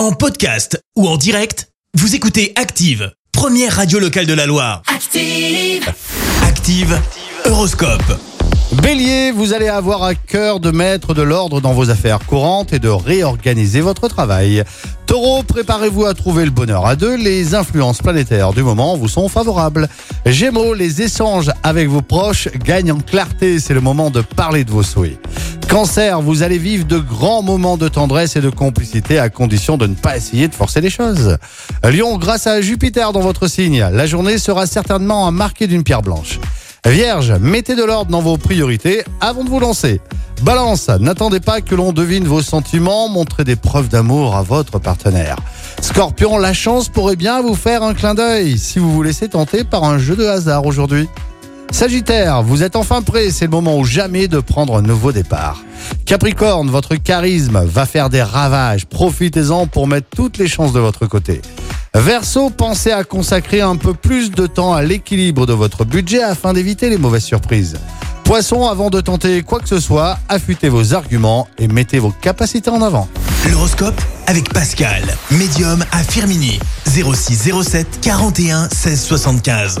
En podcast ou en direct, vous écoutez Active, première radio locale de la Loire. Active. Active, Horoscope. Bélier, vous allez avoir à cœur de mettre de l'ordre dans vos affaires courantes et de réorganiser votre travail. Taureau, préparez-vous à trouver le bonheur à deux. Les influences planétaires du moment vous sont favorables. Gémeaux, les échanges avec vos proches gagnent en clarté. C'est le moment de parler de vos souhaits. Cancer, vous allez vivre de grands moments de tendresse et de complicité à condition de ne pas essayer de forcer les choses. Lion, grâce à Jupiter dans votre signe, la journée sera certainement marquée d'une pierre blanche. Vierge, mettez de l'ordre dans vos priorités avant de vous lancer. Balance, n'attendez pas que l'on devine vos sentiments, montrez des preuves d'amour à votre partenaire. Scorpion, la chance pourrait bien vous faire un clin d'œil si vous vous laissez tenter par un jeu de hasard aujourd'hui. Sagittaire, vous êtes enfin prêt, c'est le moment ou jamais de prendre un nouveau départ. Capricorne, votre charisme va faire des ravages, profitez-en pour mettre toutes les chances de votre côté. Verseau, pensez à consacrer un peu plus de temps à l'équilibre de votre budget afin d'éviter les mauvaises surprises. Poisson, avant de tenter quoi que ce soit, affûtez vos arguments et mettez vos capacités en avant. L'horoscope avec Pascal, médium à Firmini. 0607 41 16 75.